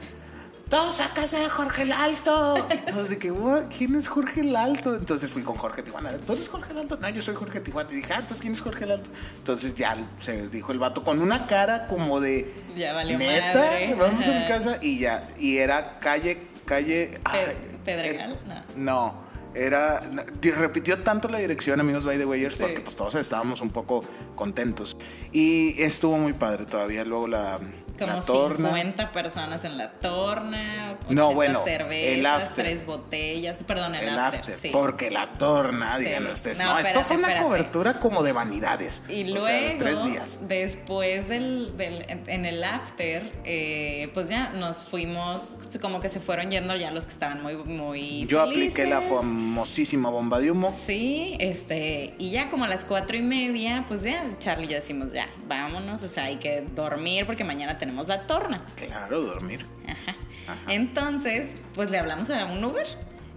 [SPEAKER 2] todos a casa de Jorge el Alto. Y <laughs> todos de que, "What? ¿quién es Jorge el Alto? Entonces fui con Jorge Tijuana. ¿Tú eres Jorge el Alto? No, yo soy Jorge Tijuana. Y dije, ah, entonces ¿quién es Jorge el Alto? Entonces ya se dijo el vato con una cara como de,
[SPEAKER 1] Ya valió
[SPEAKER 2] neta,
[SPEAKER 1] madre.
[SPEAKER 2] vamos a mi casa. Y ya, y era calle, calle...
[SPEAKER 1] Pe-
[SPEAKER 2] ay,
[SPEAKER 1] Pedregal,
[SPEAKER 2] era-
[SPEAKER 1] no.
[SPEAKER 2] no, era. repitió tanto la dirección, amigos by the Wayers,
[SPEAKER 1] Sí.
[SPEAKER 2] porque pues todos estábamos un poco contentos. Y estuvo muy padre todavía. Luego la,
[SPEAKER 1] Como
[SPEAKER 2] la torna.
[SPEAKER 1] 50 personas en la torna, 80
[SPEAKER 2] No, bueno,
[SPEAKER 1] cervezas,
[SPEAKER 2] el after.
[SPEAKER 1] tres botellas, perdón, el,
[SPEAKER 2] El
[SPEAKER 1] after,
[SPEAKER 2] after,
[SPEAKER 1] sí.
[SPEAKER 2] porque la torna,
[SPEAKER 1] Sí.
[SPEAKER 2] digan ustedes. No,
[SPEAKER 1] No,
[SPEAKER 2] esto fue una
[SPEAKER 1] espérate.
[SPEAKER 2] cobertura como de vanidades.
[SPEAKER 1] Y
[SPEAKER 2] o
[SPEAKER 1] luego,
[SPEAKER 2] sea, de tres días.
[SPEAKER 1] después del, del- en, el after, eh, pues ya nos fuimos, como que se fueron yendo ya los que estaban muy, muy
[SPEAKER 2] Yo apliqué la famosísima bomba de humo.
[SPEAKER 1] Sí, este, y ya como a las cuatro y media, pues ya Charlie y yo decimos, ya, vámonos, o sea, hay que dormir porque mañana tenemos la torna.
[SPEAKER 2] Claro, dormir.
[SPEAKER 1] Ajá. Entonces, pues le hablamos a un Uber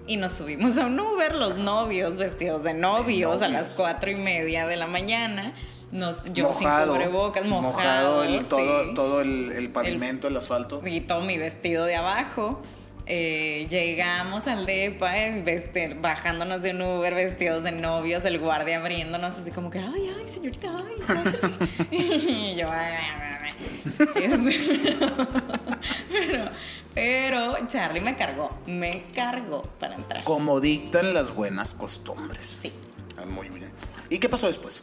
[SPEAKER 1] y nos subimos a un Uber, los novios vestidos de novios, a las cuatro y media de la mañana. Nos, yo
[SPEAKER 2] mojado,
[SPEAKER 1] sin cubrebocas, mojado.
[SPEAKER 2] el, todo,
[SPEAKER 1] sí.
[SPEAKER 2] todo el, el pavimento, el, asfalto.
[SPEAKER 1] Y todo mi vestido de abajo. Eh, llegamos al DEPA, eh, bajándonos de un Uber, vestidos de novios, el guardia abriéndonos así como que, ay, ay, señorita, ay, pásale". <laughs> y yo, ay, ay, ay, ay. <laughs> Pero, pero Charlie me cargó, me cargó para entrar.
[SPEAKER 2] Como dictan las buenas costumbres.
[SPEAKER 1] Sí,
[SPEAKER 2] Ah, Muy bien. ¿Y qué pasó después?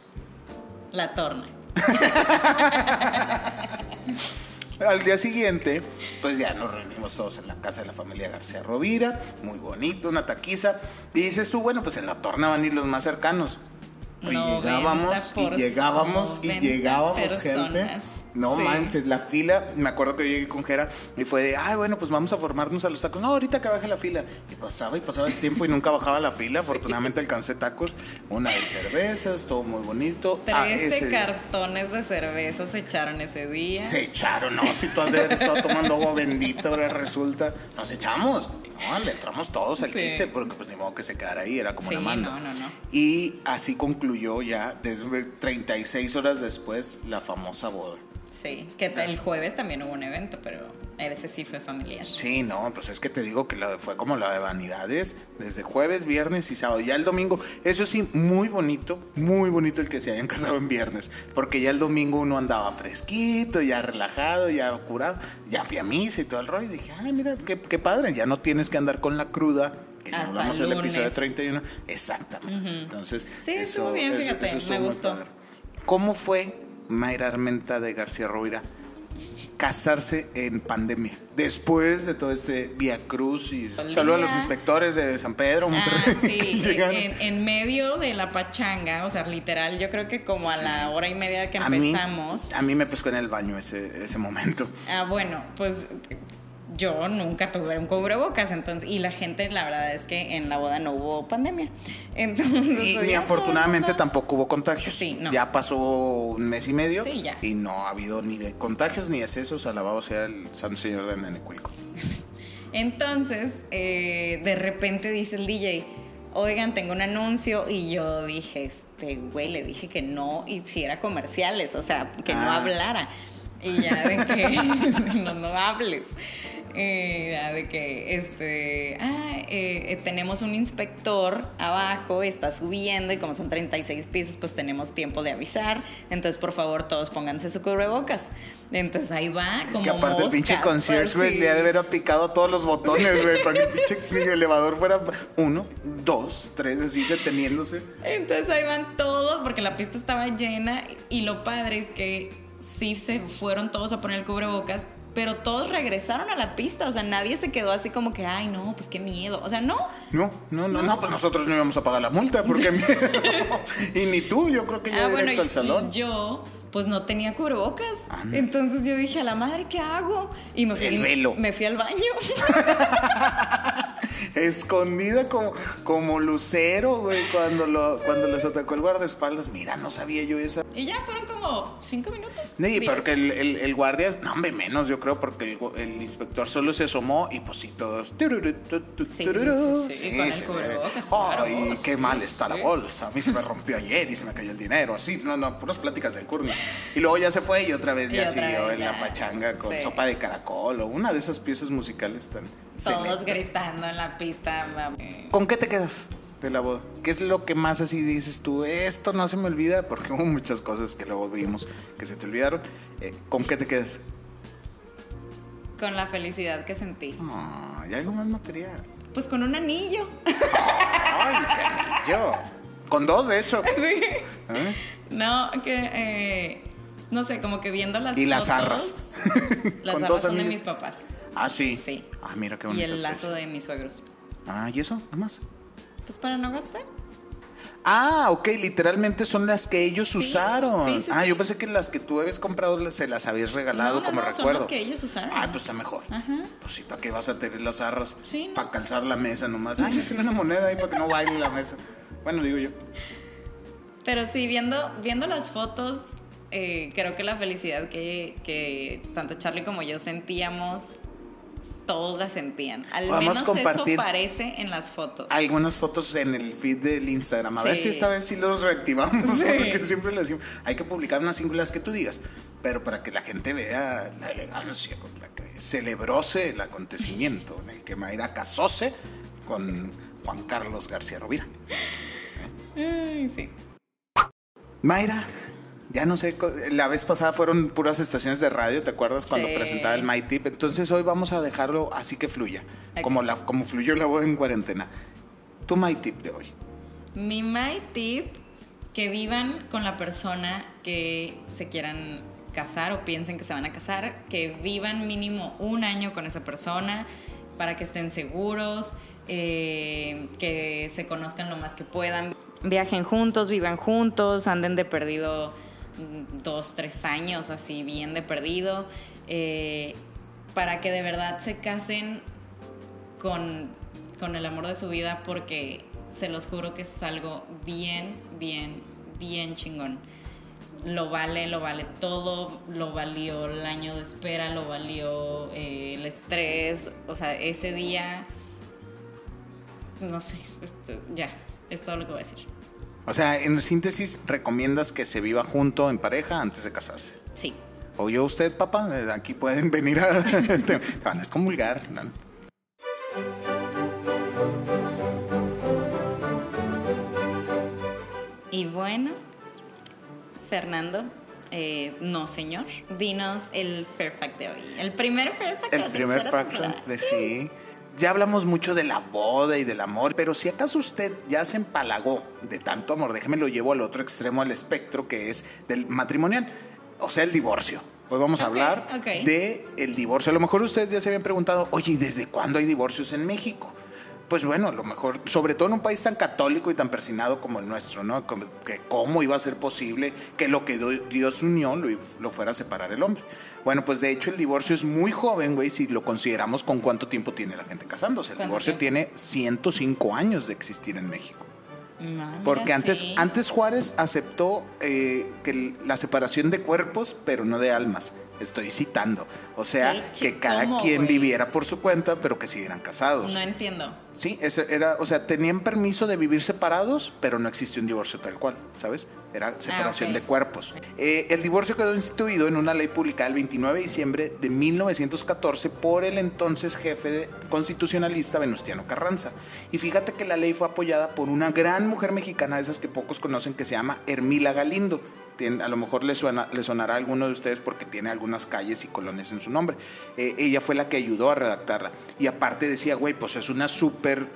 [SPEAKER 1] la torna. <laughs>
[SPEAKER 2] Al día siguiente, pues ya nos reunimos todos en la casa de la familia García Rovira, muy bonito, una taquiza. Y dices tú, bueno, pues en la torna van a ir los más cercanos. Y
[SPEAKER 1] 90
[SPEAKER 2] llegábamos, y llegábamos, y
[SPEAKER 1] 90
[SPEAKER 2] llegábamos, gente. No
[SPEAKER 1] Sí.
[SPEAKER 2] manches, la fila, me acuerdo que yo llegué con Jera y fue de, ay, bueno, pues vamos a formarnos a los tacos. No, ahorita que baje la fila. Y pasaba y pasaba el tiempo y nunca bajaba la fila. Afortunadamente alcancé tacos, una de cervezas, todo muy bonito. Ah,
[SPEAKER 1] 13
[SPEAKER 2] ese día.
[SPEAKER 1] cartones de cerveza se echaron ese día.
[SPEAKER 2] Se echaron, no, si tú has de haber estado tomando agua bendita, ahora resulta. Nos echamos. No, le entramos todos al
[SPEAKER 1] Sí.
[SPEAKER 2] quite, porque pues ni modo que se quedara ahí, era como
[SPEAKER 1] Sí,
[SPEAKER 2] una manda.
[SPEAKER 1] no, no, no.
[SPEAKER 2] Y así concluyó ya, desde 36 horas después, la famosa boda.
[SPEAKER 1] Sí, que el jueves también hubo un evento, pero ese sí fue familiar.
[SPEAKER 2] Sí, no, pues es que te digo que la, fue como la de vanidades, desde jueves, viernes y sábado. Ya el domingo, eso sí, muy bonito, muy bonito el que se hayan casado en viernes, porque ya el domingo uno andaba fresquito, ya relajado, ya curado, ya fui a misa y todo el rollo. Y dije, ay, mira, qué, qué padre, ya no tienes que andar con la cruda. Que
[SPEAKER 1] Hasta
[SPEAKER 2] hablamos
[SPEAKER 1] el
[SPEAKER 2] del episodio
[SPEAKER 1] lunes.
[SPEAKER 2] 31. Exactamente. Entonces,
[SPEAKER 1] Sí, estuvo bien, fíjate, me gustó.
[SPEAKER 2] padre. ¿Cómo fue Mayra Armenta de García Rovira casarse en pandemia? Después de todo este Via Cruz y saludo a los inspectores de San Pedro,
[SPEAKER 1] Ah, sí, <laughs> en, en medio de la pachanga, o sea, literal, yo creo que como a la hora y media que
[SPEAKER 2] a mí,
[SPEAKER 1] empezamos.
[SPEAKER 2] a mí me pescó en el baño ese, ese momento.
[SPEAKER 1] Ah, bueno, pues yo nunca tuve un cubrebocas, entonces, y la gente, la verdad es que en la boda no hubo pandemia. <laughs> Entonces,
[SPEAKER 2] Y ni
[SPEAKER 1] ya
[SPEAKER 2] afortunadamente tampoco hubo contagios.
[SPEAKER 1] Sí, no.
[SPEAKER 2] Ya pasó un mes y medio
[SPEAKER 1] Sí, ya.
[SPEAKER 2] y no ha habido ni de contagios ni excesos. Alabado sea el Santo Señor de Nenecuilco. <laughs>
[SPEAKER 1] Entonces, eh, de repente dice el DJ, oigan, tengo un anuncio y yo dije, este, güey, le dije que no hiciera comerciales, o sea, que no
[SPEAKER 2] Ah.
[SPEAKER 1] hablara. Y ya de que <laughs> no, no hables. Ya de que, este, ah, eh, tenemos un inspector abajo, está subiendo y como son 36 pisos, pues tenemos tiempo de avisar. Entonces, por favor, todos pónganse su cubrebocas. Entonces ahí va.
[SPEAKER 2] Es
[SPEAKER 1] como
[SPEAKER 2] que aparte el pinche
[SPEAKER 1] moscas,
[SPEAKER 2] concierge, güey,
[SPEAKER 1] así.
[SPEAKER 2] le ha de haber picado todos los botones, güey, para que el pinche <laughs> elevador fuera uno, dos, tres, así deteniéndose.
[SPEAKER 1] Entonces ahí van todos porque la pista estaba llena y lo padre es que sí se fueron todos a poner el cubrebocas, pero todos regresaron a la pista, o sea, nadie se quedó así como que, ay, no, pues qué miedo, o sea, no.
[SPEAKER 2] No, no, no, no, pues nosotros no íbamos a pagar la multa, porque miedo. <laughs> <laughs> y ni tú, yo creo que ya
[SPEAKER 1] Ah,
[SPEAKER 2] directo al salón.
[SPEAKER 1] y yo pues no tenía cubrebocas.
[SPEAKER 2] Anda.
[SPEAKER 1] Entonces yo dije, a la madre, ¿qué hago? Y me fui,
[SPEAKER 2] El velo.
[SPEAKER 1] me fui al baño. <laughs>
[SPEAKER 2] Escondida como, como lucero, güey, cuando, lo, cuando les atacó el guardaespaldas. Mira, no sabía yo esa.
[SPEAKER 1] y ya fueron como cinco minutos.
[SPEAKER 2] Sí,
[SPEAKER 1] diez.
[SPEAKER 2] porque el, el, el guardia, no, hombre, menos, yo creo, porque el, inspector solo se asomó y pues sí, todos.
[SPEAKER 1] Sí, con el cubrebocas,
[SPEAKER 2] Ay, qué mal está la bolsa. A mí se me rompió ayer y se me cayó el dinero. Así, no, no, puras pláticas del curni. Y luego ya se fue y otra vez
[SPEAKER 1] Y
[SPEAKER 2] ya siguió
[SPEAKER 1] vez
[SPEAKER 2] en la pachanga con
[SPEAKER 1] Sí.
[SPEAKER 2] sopa de caracol o una de esas piezas musicales tan.
[SPEAKER 1] Todos
[SPEAKER 2] selectas.
[SPEAKER 1] gritando en la pista. eh,
[SPEAKER 2] ¿Con qué te quedas de la boda? ¿Qué es lo que más así dices tú? Esto no se me olvida porque <laughs> hubo muchas cosas que luego vimos que se te olvidaron. Eh, ¿Con qué te quedas?
[SPEAKER 1] Con la felicidad que sentí.
[SPEAKER 2] Ah, ¿Hay algo más material?
[SPEAKER 1] Pues con un anillo.
[SPEAKER 2] Ay, qué anillo. Con dos, de hecho. <laughs> ¿Eh?
[SPEAKER 1] No, que. eh, no sé, como que viendo las
[SPEAKER 2] Y las arras. <laughs>
[SPEAKER 1] Las
[SPEAKER 2] Con
[SPEAKER 1] arras son de mis papás.
[SPEAKER 2] Ah, sí.
[SPEAKER 1] Sí.
[SPEAKER 2] Ah, mira qué
[SPEAKER 1] Y
[SPEAKER 2] bonito.
[SPEAKER 1] el lazo de mis suegros.
[SPEAKER 2] Ah, ¿y eso? ¿Nada más?
[SPEAKER 1] Pues para no gastar.
[SPEAKER 2] Ah, ok, literalmente son las que ellos usaron.
[SPEAKER 1] sí, sí,
[SPEAKER 2] ah,
[SPEAKER 1] sí.
[SPEAKER 2] yo pensé que las que tú habías comprado se las habías regalado
[SPEAKER 1] no, no,
[SPEAKER 2] como
[SPEAKER 1] no, son
[SPEAKER 2] recuerdo.
[SPEAKER 1] las que ellos usaron.
[SPEAKER 2] Ah, pues está mejor.
[SPEAKER 1] Ajá.
[SPEAKER 2] Pues sí, ¿para qué vas a tener las arras?
[SPEAKER 1] Sí.
[SPEAKER 2] Para calzar la mesa nomás. <laughs> Ay, tiene una moneda ahí para que no baile la mesa. Bueno, digo yo.
[SPEAKER 1] Pero sí, viendo, viendo las fotos, eh, creo que la felicidad que, que tanto Charlie como yo sentíamos todos la sentían. Al
[SPEAKER 2] a
[SPEAKER 1] menos eso parece en las fotos.
[SPEAKER 2] Algunas fotos en el feed del Instagram. A ver
[SPEAKER 1] Sí.
[SPEAKER 2] si esta vez sí los reactivamos. <laughs> Porque siempre le decimos, hay que publicar unas singulares que tú digas. Pero para que la gente vea la elegancia con la que celebróse el acontecimiento en el que Mayra casóse con Juan Carlos García Rovira.
[SPEAKER 1] Ay, sí.
[SPEAKER 2] Mayra, ya no sé, la vez pasada fueron puras estaciones de radio, ¿te acuerdas cuando
[SPEAKER 1] Sí.
[SPEAKER 2] presentaba el My Tip? Entonces hoy vamos a dejarlo así que fluya, como, la, como fluyó la voz en cuarentena. Tu My Tip de hoy.
[SPEAKER 1] Mi my tip, que vivan con la persona que se quieran casar o piensen que se van a casar, que vivan mínimo un año con esa persona para que estén seguros, eh, que se conozcan lo más que puedan. Viajen juntos, vivan juntos, anden de perdido mm, dos, tres años, así bien de perdido, eh, para que de verdad se casen con, con el amor de su vida porque se los juro que es algo bien, bien, bien chingón. Lo vale, lo vale todo, lo valió el año de espera, lo valió eh, el estrés, o sea, ese día, no sé, este, ya, es todo lo que voy a decir.
[SPEAKER 2] O sea, en síntesis, recomiendas que se viva junto en pareja antes de casarse.
[SPEAKER 1] Sí.
[SPEAKER 2] ¿Oyó usted, papá? Aquí pueden venir a... <laughs> te, van a excomulgar.
[SPEAKER 1] Y bueno, Fernando, eh, no señor, dinos el fair fact de hoy. El primer fair fact. de
[SPEAKER 2] El
[SPEAKER 1] la
[SPEAKER 2] primer fact de sí. Ya hablamos mucho de la boda y del amor, pero si acaso usted ya se empalagó de tanto amor, déjeme lo llevo al otro extremo del espectro que es del matrimonial, o sea, el divorcio. Hoy vamos a hablar
[SPEAKER 1] ok.
[SPEAKER 2] de el divorcio. A lo mejor ustedes ya se habían preguntado, oye, ¿y desde cuándo hay divorcios en México? Pues bueno, a lo mejor, sobre todo en un país tan católico y tan persinado como el nuestro, ¿no? Que cómo iba a ser posible que lo que Dios unió lo, lo fuera a separar el hombre. Bueno, pues de hecho el divorcio es muy joven, güey, si lo consideramos con cuánto tiempo tiene la gente casándose. El
[SPEAKER 1] ¿Cuánto
[SPEAKER 2] divorcio tiene 105 años de existir en México. Porque antes,
[SPEAKER 1] sí.
[SPEAKER 2] antes Juárez aceptó eh, que la separación de cuerpos, pero no de almas. Estoy citando. O sea, que cada quien viviera por su cuenta, pero que siguieran casados.
[SPEAKER 1] No entiendo.
[SPEAKER 2] Sí, ese era, o sea, tenían permiso de vivir separados, pero no existía un divorcio tal cual, ¿sabes? Era separación
[SPEAKER 1] ok.
[SPEAKER 2] de cuerpos. Eh, el divorcio quedó instituido en una ley publicada el 29 de diciembre de 1914 por el entonces jefe de- constitucionalista Venustiano Carranza. Y fíjate que la ley fue apoyada por una gran mujer mexicana, de esas que pocos conocen, que se llama Hermila Galindo. A lo mejor le, suena, le sonará a alguno de ustedes porque tiene algunas calles y colonias en su nombre. Eh, ella fue la que ayudó a redactarla. Y aparte decía, güey, pues es una súper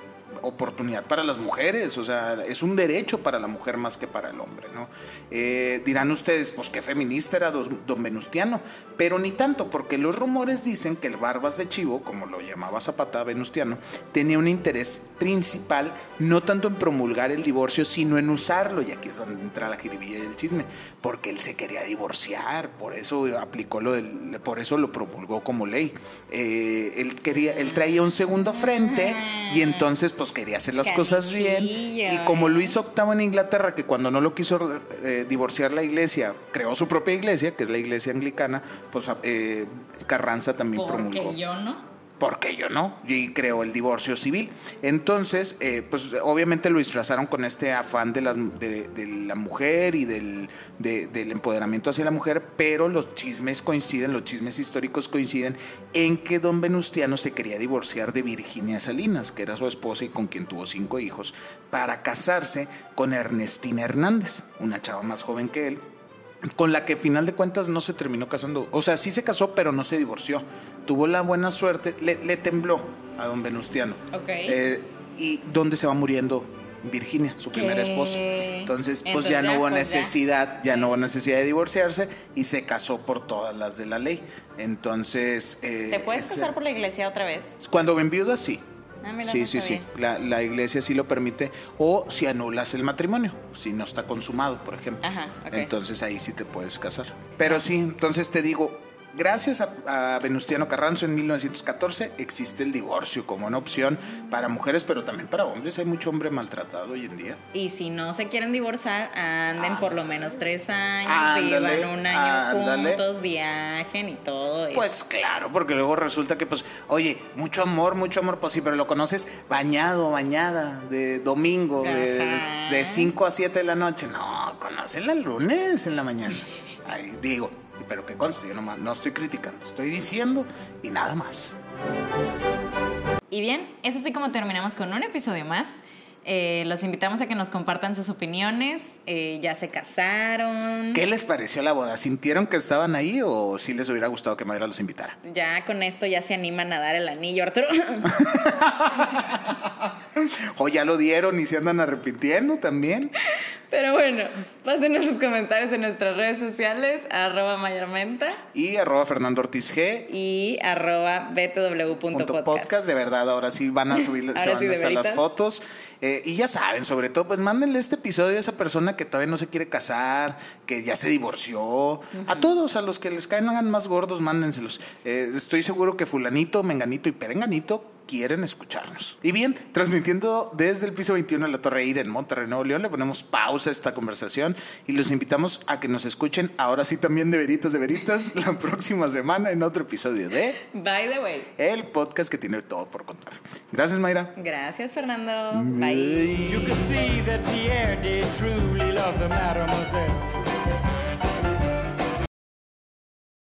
[SPEAKER 2] oportunidad para las mujeres, o sea, es un derecho para la mujer más que para el hombre, ¿no? Eh, dirán ustedes, pues qué feminista era don Venustiano, pero ni tanto, porque los rumores dicen que el Barbas de Chivo, como lo llamaba Zapata Venustiano, tenía un interés principal no tanto en promulgar el divorcio, sino en usarlo, y aquí es donde entra la jiribilla y el chisme, porque él se quería divorciar, por eso aplicó lo del, por eso lo promulgó como ley. Eh, él quería, él traía un segundo frente y entonces pues quería hacer las cosas bien. Y como
[SPEAKER 1] eh.
[SPEAKER 2] lo hizo octavo en Inglaterra, que cuando no lo quiso eh, divorciar la iglesia, creó su propia iglesia, que es la iglesia anglicana, pues eh, Carranza también promulgó.
[SPEAKER 1] Porque yo no.
[SPEAKER 2] Porque yo no, y creó el divorcio civil. Entonces, eh, pues obviamente lo disfrazaron con este afán de, la mujer y del, de- del empoderamiento hacia la mujer, pero los chismes coinciden, los chismes históricos coinciden en que don Venustiano se quería divorciar de Virginia Salinas, que era su esposa y con quien tuvo cinco hijos, para casarse con Ernestina Hernández, una chava más joven que él, con la que final de cuentas no se terminó casando. O sea, sí se casó, pero no se divorció. Tuvo la buena suerte, le, le tembló a don Venustiano.
[SPEAKER 1] Ok.
[SPEAKER 2] Eh, y dónde se va muriendo Virginia, su primera esposa. Entonces, pues
[SPEAKER 1] Entonces
[SPEAKER 2] ya no hubo
[SPEAKER 1] pues ya.
[SPEAKER 2] necesidad, ya. no hubo necesidad de divorciarse y se casó por todas las de la ley. Entonces, eh,
[SPEAKER 1] ¿Te puedes
[SPEAKER 2] ese-
[SPEAKER 1] casar por la iglesia otra vez?
[SPEAKER 2] cuando ven viuda, sí.
[SPEAKER 1] Ah, mira,
[SPEAKER 2] sí,
[SPEAKER 1] no
[SPEAKER 2] sí, sí. La, la iglesia sí lo permite. O si anulas el matrimonio, si no está consumado, por ejemplo.
[SPEAKER 1] Ajá.
[SPEAKER 2] Entonces ahí sí te puedes casar. Pero sí, entonces te digo, gracias a, a, Venustiano Carranzo en 1914 existe el divorcio como una opción para mujeres, pero también para hombres. Hay mucho hombre maltratado hoy en día.
[SPEAKER 1] Y si no se quieren divorciar, anden
[SPEAKER 2] Ah.
[SPEAKER 1] por lo menos tres años,
[SPEAKER 2] Ándale,
[SPEAKER 1] vivan un año
[SPEAKER 2] ándale.
[SPEAKER 1] juntos, viajen y todo. eso.
[SPEAKER 2] Pues claro, porque luego resulta que, pues, oye, mucho amor, mucho amor, pues sí, pero lo conoces bañado, bañada, de domingo, de 5 a 7 de la noche. No, conócela el lunes en la mañana. Ahí digo, pero que conste, yo nomás no estoy criticando, estoy diciendo y nada más.
[SPEAKER 1] Y bien, es así como terminamos con un episodio más. Eh, los invitamos a que nos compartan sus opiniones. Eh, ya se casaron.
[SPEAKER 2] ¿Qué les pareció la boda? ¿Sintieron que estaban ahí o sí les hubiera gustado que Mayra los invitara?
[SPEAKER 1] Ya con esto ya se animan a dar el anillo, Arturo. <laughs> <laughs> <laughs>
[SPEAKER 2] O ya lo dieron y se andan arrepintiendo también.
[SPEAKER 1] Pero bueno, pásenos sus comentarios en nuestras redes sociales, arroba mayarmenta
[SPEAKER 2] Y arroba Fernando Ortiz G.
[SPEAKER 1] y arroba btw.podcast.
[SPEAKER 2] podcast, de verdad, ahora sí van a subir, <laughs> se van
[SPEAKER 1] sí,
[SPEAKER 2] a estar las fotos. Eh, y ya saben, sobre todo, pues mándenle este episodio a esa persona que todavía no se quiere casar, que ya se divorció. A todos, a los que les caen más gordos, mándenselos. Eh, estoy seguro que fulanito, menganito y perenganito quieren escucharnos. Y bien, transmitiendo desde el piso 21 de la Torre Ira en Monterrey, Nuevo León, le ponemos pausa a esta conversación y los invitamos a que nos escuchen ahora sí también de veritas de veritas <laughs> la próxima semana en otro episodio de
[SPEAKER 1] By the way.
[SPEAKER 2] el podcast que tiene todo por contar. Gracias, Mayra.
[SPEAKER 1] Gracias, Fernando. Bye.
[SPEAKER 3] You could see that Pierre did truly love the mademoiselle.